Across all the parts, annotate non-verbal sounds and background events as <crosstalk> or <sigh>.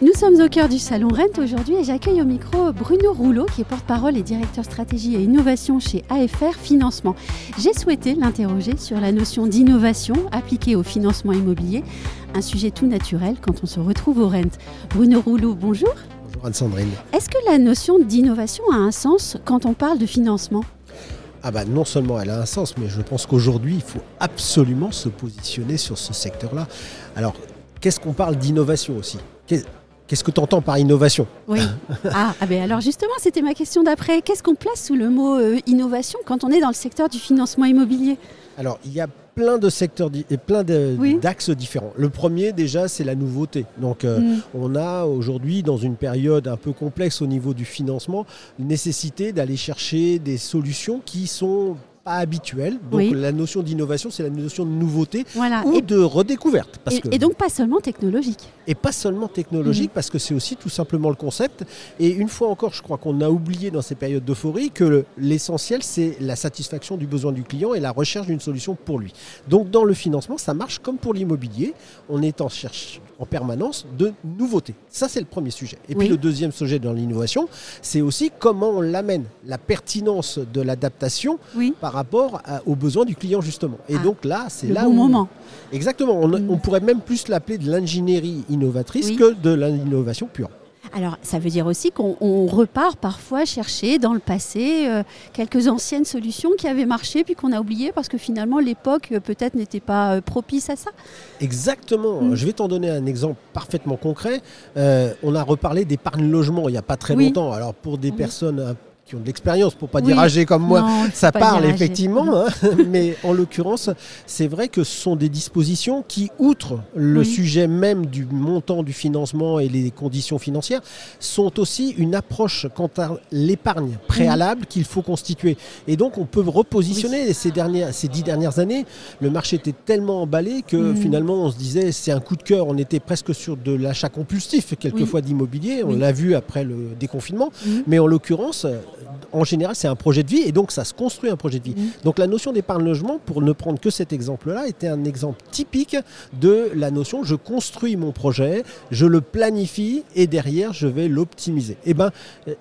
Nous sommes au cœur du salon Rent aujourd'hui et j'accueille au micro Bruno Rouleau qui est porte-parole et directeur stratégie et innovation chez AFR Financement. J'ai souhaité l'interroger sur la notion d'innovation appliquée au financement immobilier, un sujet tout naturel quand on se retrouve au Rent. Bruno Rouleau, bonjour. Bonjour Anne-Sandrine. Est-ce que la notion d'innovation a un sens quand on parle de financement? Ah bah non seulement elle a un sens, mais je pense qu'aujourd'hui, il faut absolument se positionner sur ce secteur-là. Alors, qu'est-ce qu'on parle d'innovation aussi? Qu'est-ce que tu entends par innovation Oui. <laughs> Ah, ah ben alors justement, c'était ma question d'après. Qu'est-ce qu'on place sous le mot euh, innovation quand on est dans le secteur du financement immobilier? Alors, il y a plein de secteurs et plein d'axes différents. Le premier, déjà, c'est la nouveauté. Donc, euh, mm. on a aujourd'hui, dans une période un peu complexe au niveau du financement, nécessité d'aller chercher des solutions qui sont habituel. Donc la notion d'innovation, c'est la notion de nouveauté ou de redécouverte. et, donc pas seulement technologique. Et pas seulement technologique, mhm. parce que c'est aussi tout simplement le concept. Et une fois encore, je crois qu'on a oublié dans ces périodes d'euphorie que l'essentiel, c'est la satisfaction du besoin du client et la recherche d'une solution pour lui. Donc dans le financement, ça marche comme pour l'immobilier. On est en cherche en permanence de nouveautés. Ça, c'est le premier sujet. Et puis le deuxième sujet dans l'innovation, c'est aussi comment on l'amène, la pertinence de l'adaptation par rapport aux besoins du client, justement. Et ah. donc là, c'est là bon moment. Exactement. On, mm. on, pourrait même plus l'appeler de l'ingénierie innovatrice que de l'innovation pure. Alors, ça veut dire aussi qu'on repart parfois chercher dans le passé euh, quelques anciennes solutions qui avaient marché puis qu'on a oublié parce que finalement l'époque euh, peut-être n'était pas euh, propice à ça. Exactement. Mm. Je vais t'en donner un exemple parfaitement concret. on a reparlé d'épargne logement il n'y a pas très longtemps. Alors pour des personnes qui ont de l'expérience, pour pas dire âgés comme moi, ça parle effectivement. Hein. <laughs> mais en l'occurrence, c'est vrai que ce sont des dispositions qui, outre le sujet même du montant du financement et les conditions financières, sont aussi une approche quant à l'épargne préalable qu'il faut constituer. Et donc, on peut repositionner ces, dernières, ces dix dernières années. Le marché était tellement emballé que mm. finalement, on se disait, c'est un coup de cœur. On était presque sur de l'achat compulsif, quelquefois d'immobilier. On l'a vu après le déconfinement. Mm. Mais en l'occurrence, en général, c'est un projet de vie et donc ça se construit un projet de vie. Mmh. Donc la notion d'épargne logement, pour ne prendre que cet exemple-là, était un exemple typique de la notion je construis mon projet, je le planifie et derrière je vais l'optimiser. Et eh ben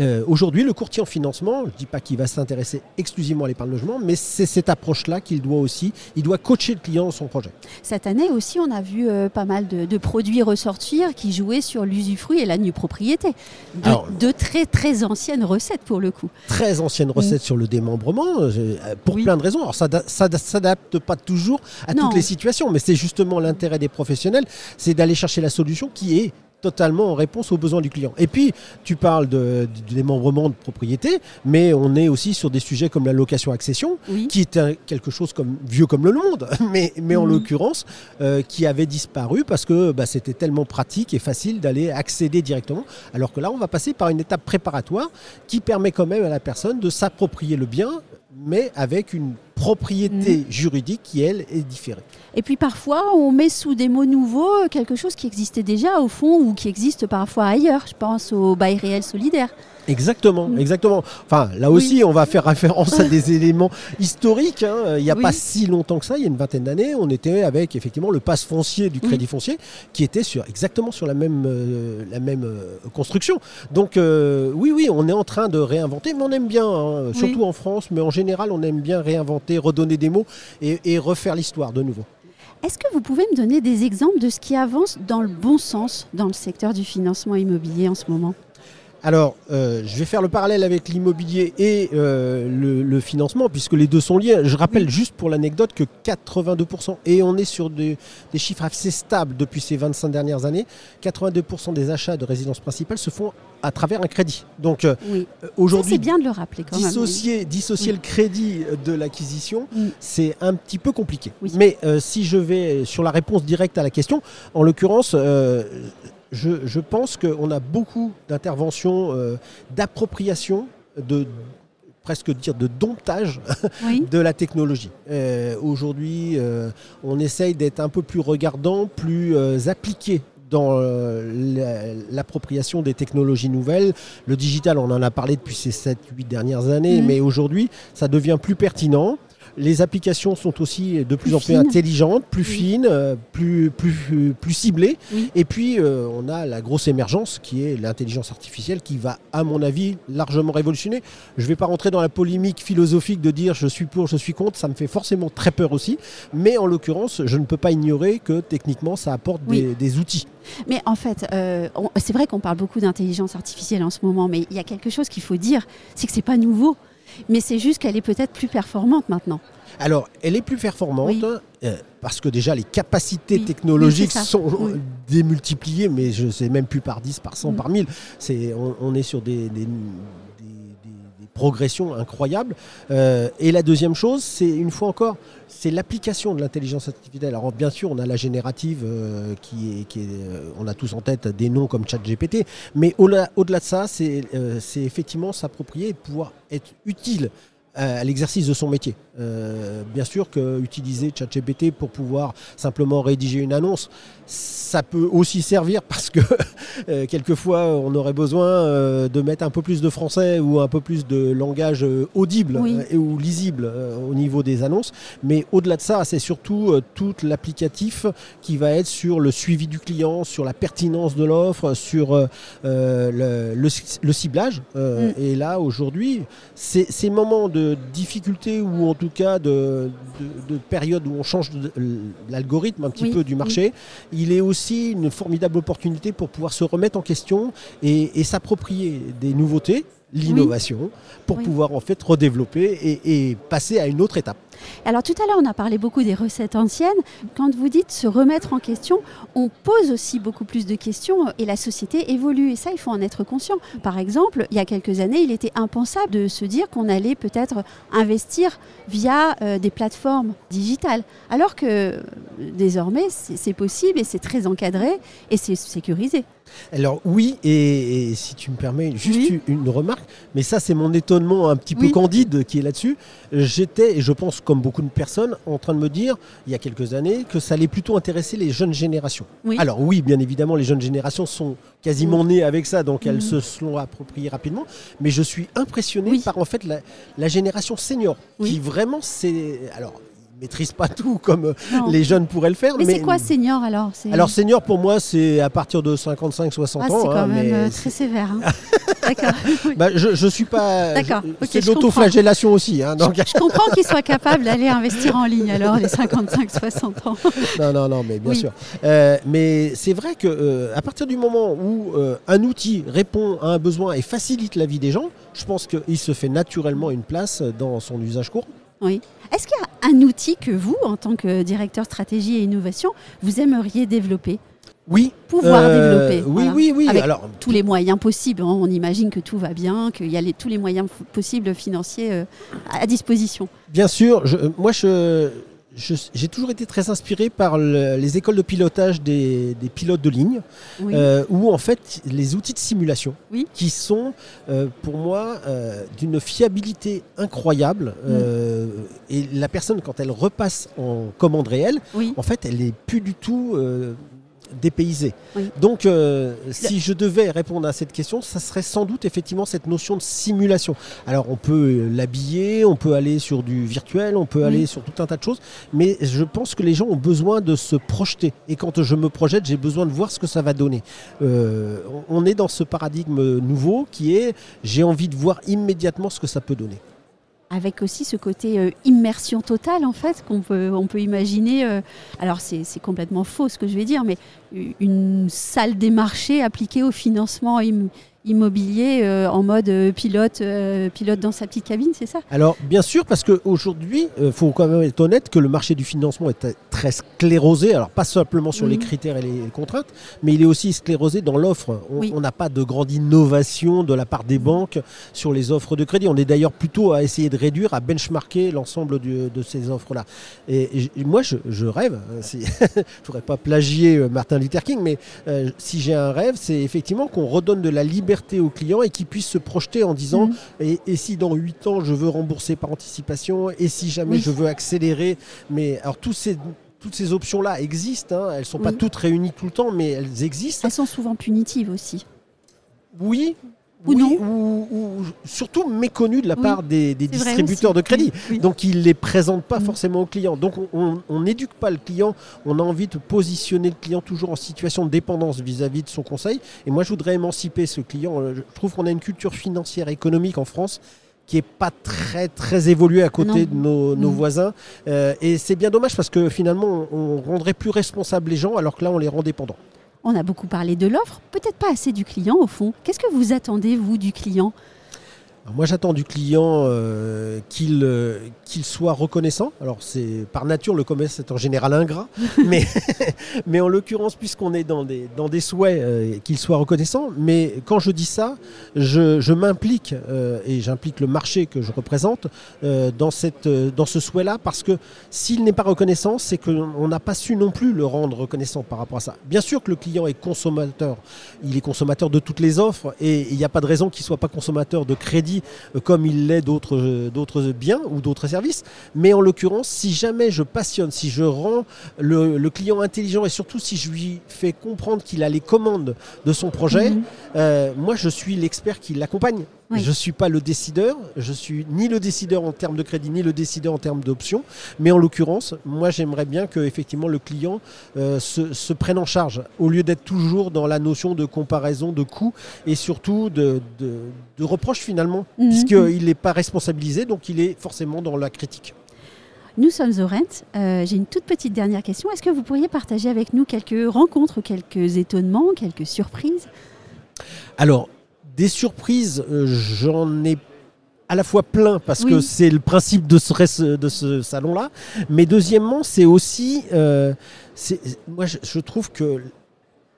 euh, aujourd'hui, le courtier en financement, je ne dis pas qu'il va s'intéresser exclusivement à l'épargne logement, mais c'est cette approche-là qu'il doit aussi, il doit coacher le client dans son projet. Cette année aussi, on a vu euh, pas mal de, produits ressortir qui jouaient sur l'usufruit et la nue propriété. De, de très très anciennes recettes pour le coup très ancienne recette sur le démembrement, euh, pour plein de raisons. Alors ça ne s'adapte pas toujours à toutes les situations, mais c'est justement l'intérêt des professionnels, c'est d'aller chercher la solution qui est totalement en réponse aux besoins du client. Et puis, tu parles de, démembrement de propriété, mais on est aussi sur des sujets comme la location-accession, qui est quelque chose comme vieux comme le monde, <laughs> mais, mais en mhm. l'occurrence, euh, qui avait disparu parce que bah, c'était tellement pratique et facile d'aller accéder directement. Alors que là, on va passer par une étape préparatoire qui permet quand même à la personne de s'approprier le bien, mais avec une propriété mm. juridique qui, elle, est différée. Et puis parfois, on met sous des mots nouveaux quelque chose qui existait déjà au fond ou qui existe parfois ailleurs. Je pense au bail réel solidaire. Exactement, mm. exactement. Enfin, là aussi, on va faire référence à des <laughs> éléments historiques. Hein. Il n'y a pas si longtemps que ça, il y a une vingtaine d'années, on était avec effectivement le passe foncier du crédit foncier qui était sur, exactement sur la même, euh, la même euh, construction. Donc, euh, oui, oui, on est en train de réinventer, mais on aime bien, hein, surtout en France, mais en général, on aime bien réinventer, redonner des mots et refaire l'histoire de nouveau. Est-ce que vous pouvez me donner des exemples de ce qui avance dans le bon sens dans le secteur du financement immobilier en ce moment? Alors, euh, je vais faire le parallèle avec l'immobilier et euh, le, financement, puisque les deux sont liés. Je rappelle juste pour l'anecdote que 82%, et on est sur des chiffres assez stables depuis ces 25 dernières années, 82% des achats de résidence principale se font à travers un crédit. Donc euh, aujourd'hui, c'est bien de le rappeler quand dissocier, même. Dissocier le crédit de l'acquisition, c'est un petit peu compliqué. Mais si je vais sur la réponse directe à la question, en l'occurrence, je, pense qu'on a beaucoup d'interventions, euh, d'appropriation de presque dire de domptage <laughs> de la technologie. Aujourd'hui, on essaye d'être un peu plus regardant, plus appliqué dans l'appropriation des technologies nouvelles. Le digital, on en a parlé depuis ces 7-8 dernières années, mmh. mais aujourd'hui, ça devient plus pertinent. Les applications sont aussi de plus, en plus intelligentes, plus fines, euh, plus, plus, plus ciblées. Et puis, euh, on a la grosse émergence qui est l'intelligence artificielle qui va, à mon avis, largement révolutionner. Je ne vais pas rentrer dans la polémique philosophique de dire je suis pour, je suis contre. Ça me fait forcément très peur aussi. Mais en l'occurrence, je ne peux pas ignorer que techniquement, ça apporte des, outils. Mais en fait, euh, c'est vrai qu'on parle beaucoup d'intelligence artificielle en ce moment, mais il y a quelque chose qu'il faut dire, c'est que ce n'est pas nouveau mais c'est juste qu'elle est peut-être plus performante maintenant. Alors, elle est plus performante euh, parce que déjà les capacités technologiques sont démultipliées, mais je ne sais même plus par 10, par 100, mm. par 1000. on, est sur des, progressions incroyables. Euh, et la deuxième chose, c'est une fois encore, c'est l'application de l'intelligence artificielle. Alors bien sûr, on a la générative euh, qui est, qui on a tous en tête des noms comme ChatGPT, mais au-delà de ça, c'est effectivement s'approprier et pouvoir être utile à l'exercice de son métier. Euh, bien sûr que utiliser ChatGPT pour pouvoir simplement rédiger une annonce, ça peut aussi servir parce que <laughs> euh, quelquefois on aurait besoin euh, de mettre un peu plus de français ou un peu plus de langage audible et, ou lisible au niveau des annonces. Mais au-delà de ça, c'est surtout tout l'applicatif qui va être sur le suivi du client, sur la pertinence de l'offre, sur le, ciblage. Mm. Et là, aujourd'hui, ces moments de difficulté ou en tout cas de, période où on change l'algorithme un petit peu du marché, il est aussi une formidable opportunité pour pouvoir se remettre en question et s'approprier des nouveautés l'innovation pour pouvoir en fait redévelopper et, passer à une autre étape. Alors tout à l'heure, on a parlé beaucoup des recettes anciennes. Quand vous dites se remettre en question, on pose aussi beaucoup plus de questions et la société évolue et ça, il faut en être conscient. Par exemple, il y a quelques années, il était impensable de se dire qu'on allait peut-être investir via euh, des plateformes digitales, alors que euh, désormais, c'est possible et c'est très encadré et c'est sécurisé. Alors oui, et, si tu me permets juste une remarque, mais ça c'est mon étonnement un petit peu candide qui est là-dessus. J'étais, et je pense comme beaucoup de personnes, en train de me dire, il y a quelques années, que ça allait plutôt intéresser les jeunes générations. Alors oui, bien évidemment, les jeunes générations sont quasiment nées avec ça, donc elles mhm. se sont appropriées rapidement. Mais je suis impressionné par en fait la, génération senior, qui vraiment c'est... Alors maîtrise pas tout comme euh, les jeunes pourraient le faire. Mais, c'est quoi senior alors? Alors senior pour moi c'est à partir de 55-60 ah, ans. C'est quand hein, même euh, très sévère. Hein. <laughs> D'accord. Bah, je, ne suis pas. D'accord. c'est de l'autoflagellation aussi. Hein, donc... je, comprends qu'ils soient capables d'aller investir en ligne alors les 55-60 ans. non non non mais bien sûr. Euh, mais c'est vrai que à partir du moment où un outil répond à un besoin et facilite la vie des gens, je pense qu'il se fait naturellement une place dans son usage courant. Oui. Est-ce qu'il y a un outil que vous, en tant que directeur stratégie et innovation, vous aimeriez développer? Oui. Pouvoir euh, développer. Oui, oui, oui. Avec Alors, tous les moyens possibles. Hein. On imagine que tout va bien, qu'il y a tous les moyens possibles financiers euh, à disposition. Bien sûr. Je, moi, je, j'ai toujours été très inspiré par les écoles de pilotage des, pilotes de ligne, euh, où en fait les outils de simulation, qui sont euh, pour moi euh, d'une fiabilité incroyable, mm. et la personne quand elle repasse en commande réelle, en fait elle n'est plus du tout dépaysé. Donc, euh, si je devais répondre à cette question, ça serait sans doute effectivement cette notion de simulation. Alors, on peut l'habiller, on peut aller sur du virtuel, on peut aller sur tout un tas de choses, mais je pense que les gens ont besoin de se projeter. Et quand je me projette, j'ai besoin de voir ce que ça va donner. Euh, on est dans ce paradigme nouveau qui est j'ai envie de voir immédiatement ce que ça peut donner avec aussi ce côté euh, immersion totale en fait qu'on peut, on peut imaginer. Euh, alors c'est complètement faux ce que je vais dire, mais une salle des marchés appliquée au financement immobilier euh, en mode euh, pilote, euh, pilote dans sa petite cabine, c'est ça? Alors bien sûr, parce qu'aujourd'hui, il faut quand même être honnête que le marché du financement est très sclérosé, alors pas simplement sur les mhm. critères et les contraintes, mais il est aussi sclérosé dans l'offre. On n'a pas de grande innovation de la part des banques sur les offres de crédit. On est d'ailleurs plutôt à essayer de réduire, à benchmarker l'ensemble de ces offres-là. Et, moi, je, rêve, hein, <laughs> je ne voudrais pas plagier Martin Luther King, mais si j'ai un rêve, c'est effectivement qu'on redonne de la liberté liberté au client et qu'il puisse se projeter en disant mm. et, si dans 8 ans je veux rembourser par anticipation et si jamais je veux accélérer. Mais alors tous ces toutes ces options-là existent. Hein. Elles ne sont pas toutes réunies tout le temps, mais elles existent. Elles sont souvent punitives aussi. Oui, ou non ou, surtout méconnu de la part des, distributeurs de crédit. Donc ils ne les présentent pas mm. forcément aux clients. Donc on n'éduque pas le client, on a envie de positionner le client toujours en situation de dépendance vis-à-vis de son conseil. Et moi je voudrais émanciper ce client. Euh, je trouve qu'on a une culture financière économique en France qui n'est pas très très évoluée à côté de nos, mm. voisins. Euh, et c'est bien dommage parce que finalement on rendrait plus responsables les gens alors que là on les rend dépendants. On a beaucoup parlé de l'offre, peut-être pas assez du client au fond. Qu'est-ce que vous attendez, vous, du client? Moi, j'attends du client euh, euh, qu'il soit reconnaissant. Alors, c'est par nature, le commerce est en général ingrat, <laughs> mais, <laughs> mais en l'occurrence, puisqu'on est dans des, dans des souhaits, euh, qu'il soit reconnaissant. Mais quand je dis ça, je, m'implique et j'implique le marché que je représente dans, cette, dans ce souhait-là, parce que s'il n'est pas reconnaissant, c'est qu'on n'a pas su non plus le rendre reconnaissant par rapport à ça. Bien sûr que le client est consommateur, il est consommateur de toutes les offres et il n'y a pas de raison qu'il ne soit pas consommateur de crédit euh, comme il l'est euh, d'autres biens ou d'autres services. Mais en l'occurrence, si jamais je passionne, si je rends le, client intelligent et surtout si je lui fais comprendre qu'il a les commandes de son projet, mhm. euh, moi je suis l'expert qui l'accompagne. Je ne suis pas le décideur, je suis ni le décideur en termes de crédit, ni le décideur en termes d'options. Mais en l'occurrence, moi j'aimerais bien que effectivement le client euh, se, prenne en charge, au lieu d'être toujours dans la notion de comparaison de coûts et surtout de, de, reproche finalement, mhm. puisqu'il n'est pas responsabilisé, donc il est forcément dans la critique. Nous sommes au Rent. Euh, j'ai une toute petite dernière question. Est-ce que vous pourriez partager avec nous quelques rencontres, quelques étonnements, quelques surprises? Alors, des surprises, euh, j'en ai à la fois plein parce que c'est le principe de ce, de ce salon-là, mais deuxièmement, c'est aussi, euh, moi je, trouve que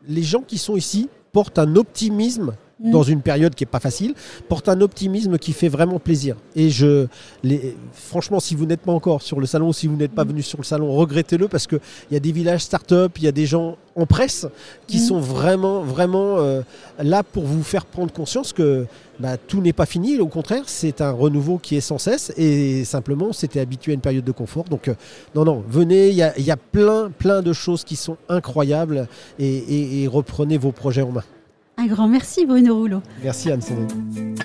les gens qui sont ici portent un optimisme mm. dans une période qui n'est pas facile, portent un optimisme qui fait vraiment plaisir. Et je, les, franchement, si vous n'êtes pas encore sur le salon, si vous n'êtes pas mm. venu sur le salon, regrettez-le parce qu'il y a des villages start-up, il y a des gens en presse qui mm. sont vraiment, vraiment euh, là pour vous faire prendre conscience que bah, tout n'est pas fini. Au contraire, c'est un renouveau qui est sans cesse et simplement, c'était habitué à une période de confort. Donc, euh, non, non, venez, il y a, plein, plein de choses qui sont incroyables et, et reprenez vos projets en main. Grand merci Bruno Rouleau. Merci Anne-Céline.